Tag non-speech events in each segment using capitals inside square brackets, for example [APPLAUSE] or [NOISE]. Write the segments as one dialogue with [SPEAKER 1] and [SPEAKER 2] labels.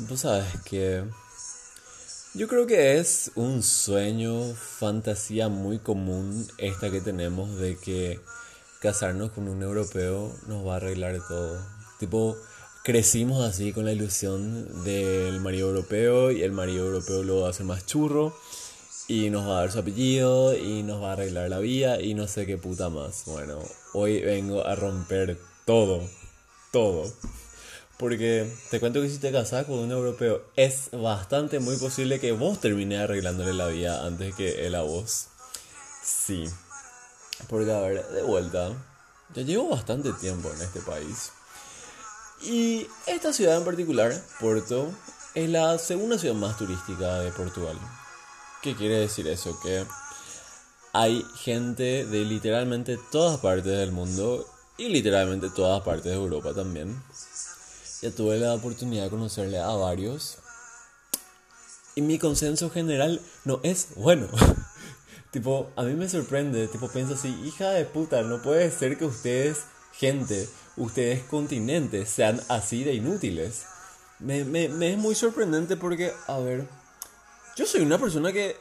[SPEAKER 1] Vos sabes que yo creo que es un sueño, fantasía muy común esta que tenemos de que casarnos con un europeo nos va a arreglar todo. Tipo, crecimos así con la ilusión del marido europeo y el marido europeo lo va a más churro y nos va a dar su apellido y nos va a arreglar la vida y no sé qué puta más. Bueno, hoy vengo a romper todo, todo. Porque te cuento que si te casas con un europeo, es bastante muy posible que vos termines arreglándole la vida antes que él a vos. Sí. Porque, a ver, de vuelta, ya llevo bastante tiempo en este país. Y esta ciudad en particular, Porto, es la segunda ciudad más turística de Portugal. ¿Qué quiere decir eso? Que hay gente de literalmente todas partes del mundo y literalmente todas partes de Europa también ya tuve la oportunidad de conocerle a varios. Y mi consenso general no es bueno. [LAUGHS] tipo, a mí me sorprende. Tipo, pienso así, hija de puta, no puede ser que ustedes, gente, ustedes continentes, sean así de inútiles. Me, me, me es muy sorprendente porque, a ver, yo soy una persona que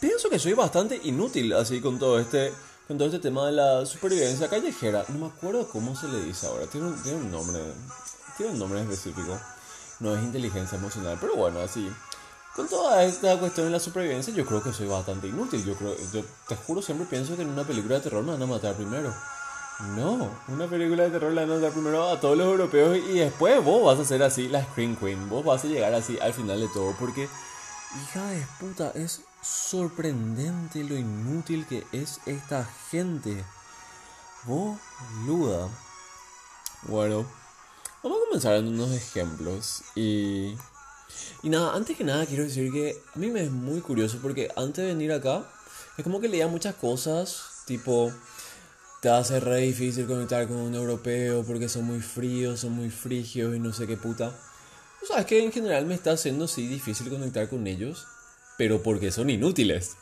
[SPEAKER 1] pienso que soy bastante inútil así con todo este con todo este tema de la supervivencia callejera. No me acuerdo cómo se le dice ahora. Tiene un, tiene un nombre tiene un nombre específico. No es inteligencia emocional, pero bueno, así. Con toda esta cuestión de la supervivencia, yo creo que soy bastante inútil. Yo creo, yo te juro, siempre pienso que en una película de terror me van a matar primero. No, una película de terror la van a matar primero a todos los europeos y después vos vas a ser así la Screen Queen. Vos vas a llegar así al final de todo porque, hija de puta, es sorprendente lo inútil que es esta gente. Boluda. Bueno. Vamos a comenzar dando unos ejemplos y... Y nada, antes que nada quiero decir que a mí me es muy curioso porque antes de venir acá es como que leía muchas cosas, tipo, te hace re difícil conectar con un europeo porque son muy fríos, son muy frigios y no sé qué puta. O sea, es que en general me está haciendo sí difícil conectar con ellos, pero porque son inútiles.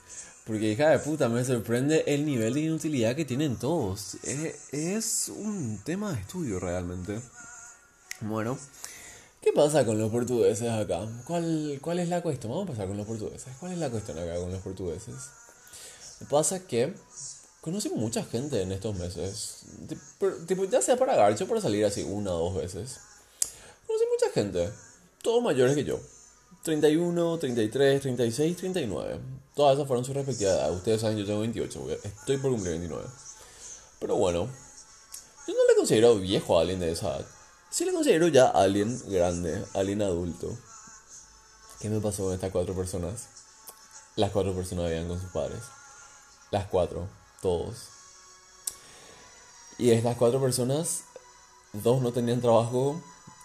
[SPEAKER 1] Porque hija de puta, me sorprende el nivel de inutilidad que tienen todos. Es, es un tema de estudio realmente. Bueno, ¿qué pasa con los portugueses acá? ¿Cuál, ¿Cuál es la cuestión? Vamos a pasar con los portugueses. ¿Cuál es la cuestión acá con los portugueses? Pasa que conocí mucha gente en estos meses. Tipo, ya sea para garcho para salir así una o dos veces. Conocí mucha gente. Todos mayores que yo. 31, 33, 36, 39. Todas esas fueron sus respectivas edades. Ustedes saben, yo tengo 28. Estoy por cumplir 29. Pero bueno, yo no le considero viejo a alguien de esa edad. Si le considero ya alguien grande, alguien adulto. ¿Qué me pasó con estas cuatro personas? Las cuatro personas vivían con sus padres. Las cuatro, todos. Y estas cuatro personas, dos no tenían trabajo,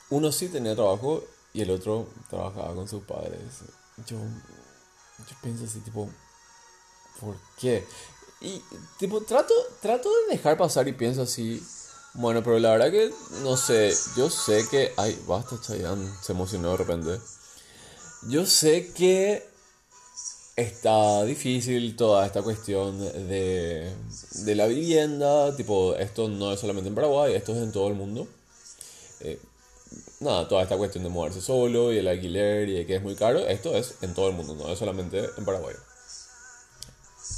[SPEAKER 1] uno sí tenía trabajo y el otro trabajaba con sus padres. Yo, yo pienso así, tipo, ¿por qué? Y tipo, trato, trato de dejar pasar y pienso así, bueno, pero la verdad que no sé, yo sé que... Ay, basta, Chayanne, se emocionó de repente. Yo sé que está difícil toda esta cuestión de, de la vivienda, tipo, esto no es solamente en Paraguay, esto es en todo el mundo. Eh, nada, toda esta cuestión de moverse solo y el alquiler y de que es muy caro, esto es en todo el mundo, no es solamente en Paraguay.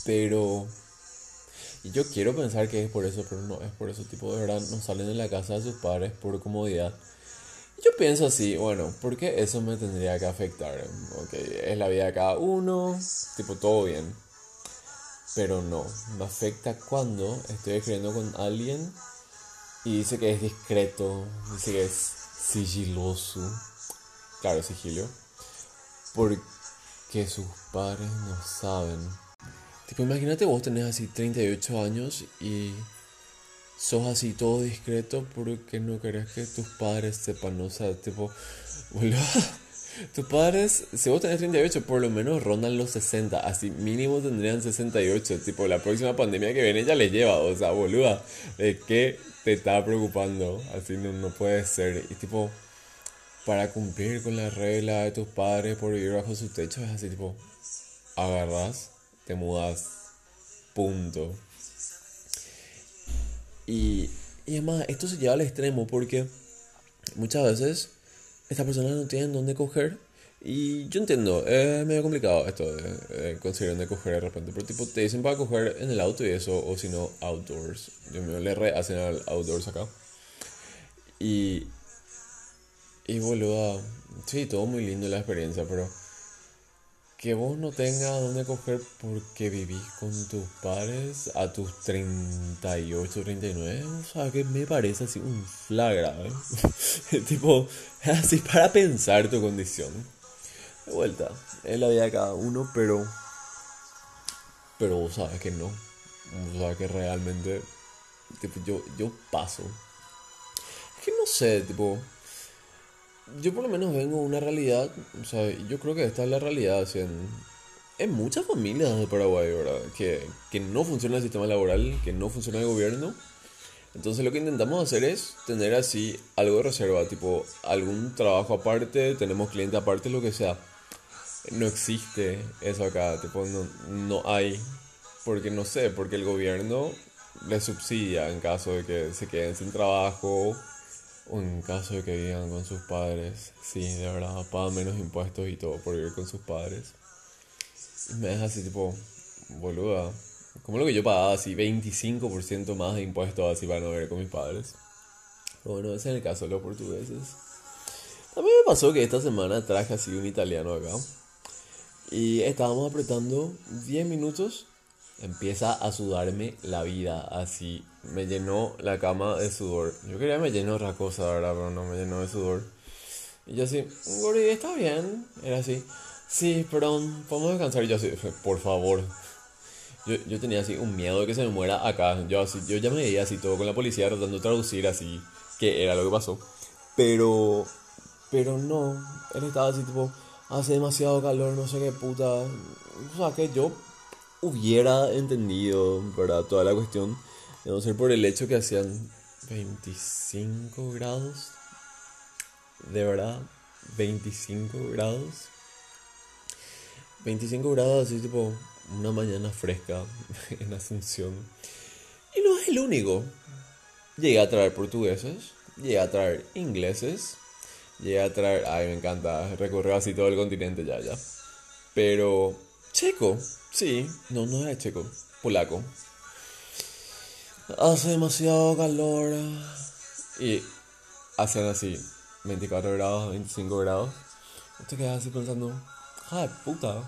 [SPEAKER 1] Pero y yo quiero pensar que es por eso, pero no es por eso. Tipo, de verdad, no salen de la casa de sus padres por comodidad. Yo pienso así, bueno, ¿por qué eso me tendría que afectar? Ok, es la vida de cada uno, tipo, todo bien. Pero no, me afecta cuando estoy escribiendo con alguien y dice que es discreto, dice que es sigiloso. Claro, sigilo. Porque sus padres no saben Tipo, imagínate vos tenés así 38 años y sos así todo discreto porque no querés que tus padres sepan, o sea, tipo, [LAUGHS] boludo, tus padres, si vos tenés 38, por lo menos rondan los 60, así mínimo tendrían 68, tipo, la próxima pandemia que viene ya les lleva, o sea, boluda, ¿de qué te está preocupando? Así no, no puede ser, y tipo, para cumplir con la regla de tus padres por vivir bajo su techo, es así, tipo, agarras te mudas. Punto. Y, y además, esto se lleva al extremo porque muchas veces estas personas no tienen dónde coger. Y yo entiendo, es medio complicado esto de, conseguir dónde coger de repente. Pero tipo, te dicen para coger en el auto y eso, o si no, outdoors. Yo me le re hacen al outdoors acá. Y. Y boludo, sí, todo muy lindo la experiencia, pero que vos no tengas dónde coger porque vivís con tus padres a tus 38, 39, o sea, que me parece así un flagra, [LAUGHS] ¿eh? tipo, así para pensar tu condición. De vuelta, es la vida de cada uno, pero, pero vos sabes que no, vos sabes que realmente, tipo, yo, yo paso. Es que no sé, tipo, yo por lo menos vengo de una realidad, o sea, yo creo que esta es la realidad, en, muchas familias de Paraguay, ¿verdad? Que, que no funciona el sistema laboral, que no funciona el gobierno. Entonces lo que intentamos hacer es tener así algo de reserva, tipo algún trabajo aparte, tenemos cliente aparte, lo que sea. No existe eso acá, tipo no, no hay, porque no sé, porque el gobierno le subsidia en caso de que se queden sin trabajo o en caso de que vivan con sus padres, sí, de verdad, pagan menos impuestos y todo por vivir con sus padres. Y me deja así tipo, boluda, como lo que yo pagaba así, 25% más de impuestos así para no vivir con mis padres. Bueno, ese es el caso de los portugueses. También me pasó que esta semana traje así un italiano acá. Y estábamos apretando 10 minutos empieza a sudarme la vida, así. Me llenó la cama de sudor. Yo quería que me llenó otra cosa, ¿verdad? Pero no me llenó de sudor. Y yo así, Gori, está bien. Era así, sí, perdón, podemos descansar. Y yo así, por favor. Yo, yo tenía así un miedo de que se me muera acá. Yo, así, yo ya me veía así todo con la policía tratando de traducir así qué era lo que pasó. Pero, pero no. Él estaba así tipo, hace demasiado calor, no sé qué puta. O sea, que yo hubiera entendido, ¿verdad? Toda la cuestión, de no ser por el hecho que hacían 25 grados. De verdad, 25 grados. 25 grados así tipo una mañana fresca [LAUGHS] en Asunción. Y no es el único. Llegué a traer portugueses, llegué a traer ingleses, llegué a traer... Ay, me encanta, recorrer así todo el continente ya, ya. Pero checo, Sí, no, no es checo, polaco. Hace demasiado calor. Y hacen así 24 grados, 25 grados. Te quedas así pensando, ¡ay puta!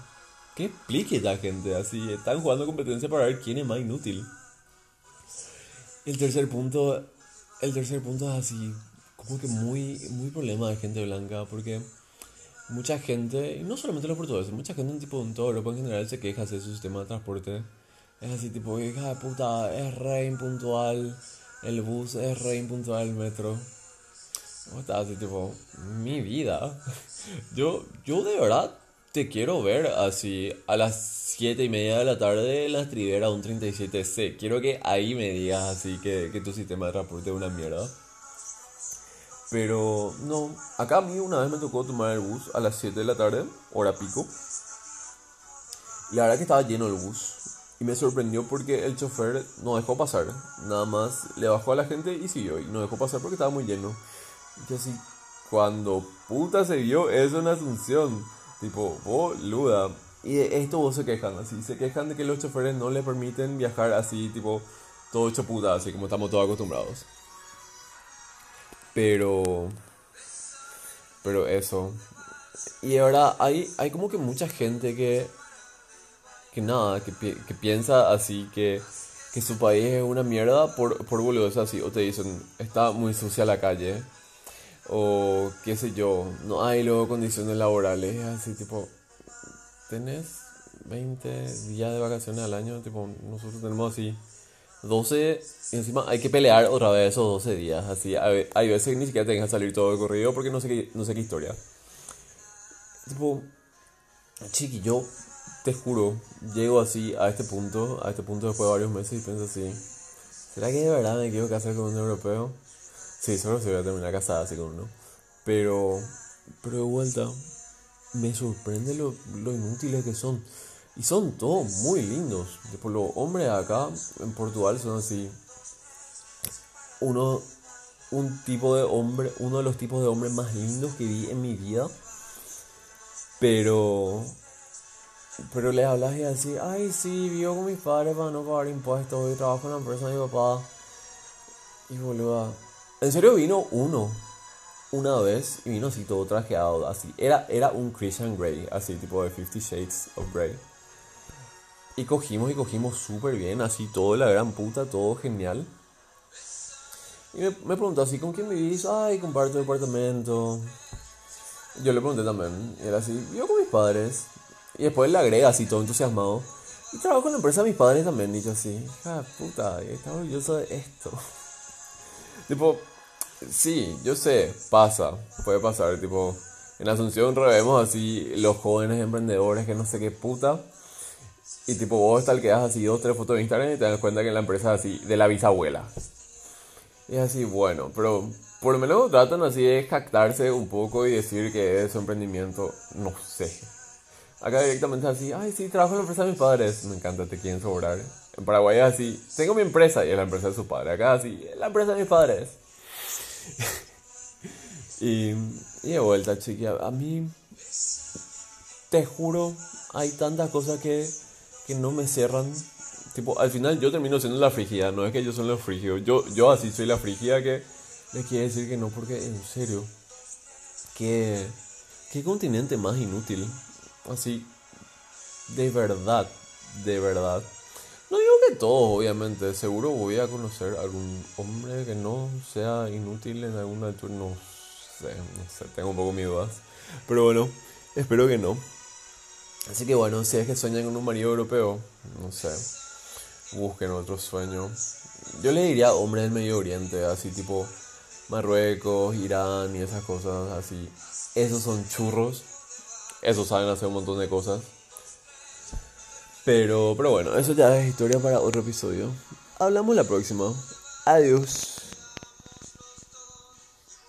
[SPEAKER 1] ¿Qué explique la gente así? Están jugando competencia para ver quién es más inútil. El tercer punto, el tercer punto es así, como que muy, muy problema de gente blanca, porque mucha gente, y no solamente los portugueses, mucha gente en, tipo, en toda Europa en general se queja de su sistema de transporte. Es así, tipo, hija de puta, es re impuntual, el bus es re impuntual, el metro. ¿Cómo estás? Así, tipo, mi vida. [LAUGHS] Yo, yo de verdad te quiero ver así a las 7 y media de la tarde en la estribera un 37C. Quiero que ahí me digas así que, que tu sistema de transporte es una mierda. Pero no, acá a mí una vez me tocó tomar el bus a las 7 de la tarde, hora pico. Y la verdad que estaba lleno el bus. Y me sorprendió porque el chofer no dejó pasar. Nada más le bajó a la gente y siguió. Y no dejó pasar porque estaba muy lleno. Y así, cuando puta se vio eso en Asunción. Tipo, boluda. Y de esto vos se quejan, así. Se quejan de que los choferes no le permiten viajar así, tipo, todo hecho puta, así como estamos todos acostumbrados. Pero. Pero eso. Y ahora hay, hay como que mucha gente que. Que nada, que, que piensa así que. Que su país es una mierda por, por boludos así. O te dicen, está muy sucia la calle. O qué sé yo, no hay luego condiciones laborales. Así tipo. Tenés 20 días de vacaciones al año. Tipo, nosotros tenemos así 12 y encima hay que pelear otra vez esos 12 días. Así, hay veces que ni siquiera te dejan salir todo el corrido porque no sé qué, no sé qué historia. Tipo, chiqui, yo te juro, llego así a este punto, a este punto después de varios meses y pienso así: ¿será que de verdad me quiero casar con un europeo? Sí, solo se voy a terminar casada así con uno. Pero, pero de vuelta, me sorprende lo, lo inútiles que son. Y son todos muy lindos. Por los hombres acá en Portugal son así. Uno un tipo de hombre, uno de los tipos de hombres más lindos que vi en mi vida. Pero pero le hablas y así, ay, sí, vivo con mis padres para no pagar impuestos y trabajo en la empresa de mi papá. Y boluda, en serio vino uno, una vez, y vino así todo trajeado, así. Era, era un Christian Grey, así, tipo de Fifty Shades of Grey. Y cogimos y cogimos súper bien, así, todo la gran puta, todo genial. Y me, me preguntó así, ¿con quién vivís? Ay, comparto departamento. Yo le pregunté también, y era así, vivo con mis padres. Y después le agrega así todo entusiasmado. Y trabajo en la empresa de mis padres también, dicho así. Ah, puta, está orgulloso de esto. [LAUGHS] tipo, sí, yo sé, pasa, puede pasar. Tipo, en Asunción revemos así los jóvenes emprendedores que no sé qué puta. Y tipo, vos tal que das así dos, tres fotos de Instagram y te das cuenta que la empresa es así, de la bisabuela. Y así, bueno, pero por lo menos tratan así de jactarse un poco y decir que es su emprendimiento, no sé. Acá directamente así, ay, sí, trabajo en la empresa de mis padres. Me encanta, te quieren sobrar. En Paraguay es así, tengo mi empresa y es la empresa de su padre. Acá así, es la empresa de mis padres. [LAUGHS] y, y de vuelta, chiquilla, a mí, te juro, hay tantas cosas que, que no me cierran. Tipo, al final yo termino siendo la frigia, no es que yo soy la frigia. Yo, yo así soy la frigia que le quiere decir que no, porque en serio, ¿qué, qué continente más inútil? Así, de verdad, de verdad. No digo que todos, obviamente. Seguro voy a conocer algún hombre que no sea inútil en alguna altura. No sé, no sé, tengo un poco mis dudas. Pero bueno, espero que no. Así que bueno, si es que sueñan con un marido europeo, no sé, busquen otro sueño. Yo le diría hombre del Medio Oriente, así tipo Marruecos, Irán y esas cosas así. Esos son churros eso saben hacer un montón de cosas. Pero, pero bueno, eso ya es historia para otro episodio. Hablamos la próxima. Adiós.